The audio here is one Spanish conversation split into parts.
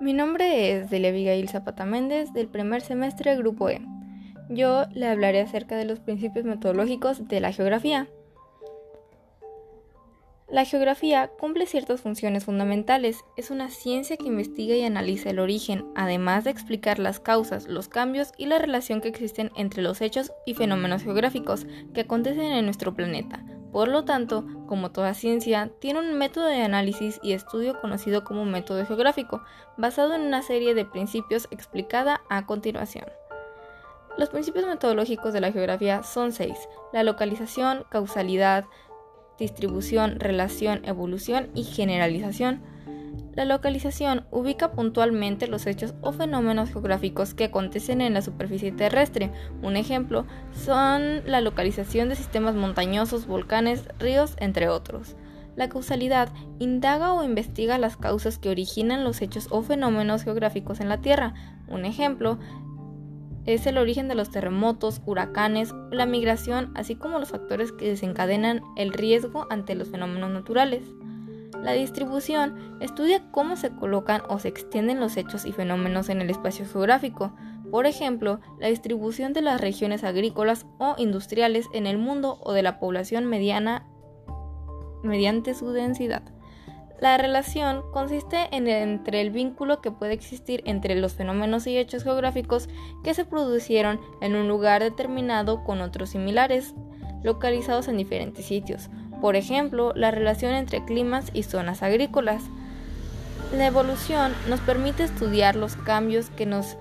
Mi nombre es Delia Abigail Zapata Méndez del primer semestre Grupo E. Yo le hablaré acerca de los principios metodológicos de la geografía. La geografía cumple ciertas funciones fundamentales. Es una ciencia que investiga y analiza el origen, además de explicar las causas, los cambios y la relación que existen entre los hechos y fenómenos geográficos que acontecen en nuestro planeta. Por lo tanto, como toda ciencia, tiene un método de análisis y estudio conocido como método geográfico, basado en una serie de principios explicada a continuación. Los principios metodológicos de la geografía son seis: la localización, causalidad, distribución, relación, evolución y generalización. La localización ubica puntualmente los hechos o fenómenos geográficos que acontecen en la superficie terrestre. Un ejemplo son la localización de sistemas montañosos, volcanes, ríos, entre otros. La causalidad indaga o investiga las causas que originan los hechos o fenómenos geográficos en la Tierra. Un ejemplo es el origen de los terremotos, huracanes, la migración, así como los factores que desencadenan el riesgo ante los fenómenos naturales. La distribución estudia cómo se colocan o se extienden los hechos y fenómenos en el espacio geográfico, por ejemplo, la distribución de las regiones agrícolas o industriales en el mundo o de la población mediana mediante su densidad. La relación consiste en entre el vínculo que puede existir entre los fenómenos y hechos geográficos que se producieron en un lugar determinado con otros similares, localizados en diferentes sitios. Por ejemplo, la relación entre climas y zonas agrícolas. La evolución nos permite estudiar los cambios que nos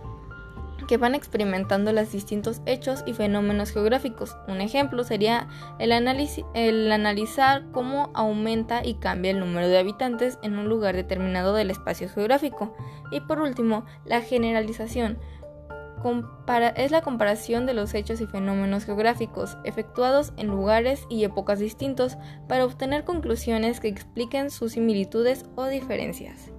que van experimentando los distintos hechos y fenómenos geográficos. Un ejemplo sería el, el, analizar cómo aumenta y cambia el número de habitantes en un lugar determinado del espacio geográfico. Y por último, la generalización. Es la comparación de los hechos y fenómenos geográficos efectuados en lugares y épocas distintos para obtener conclusiones que expliquen sus similitudes o diferencias.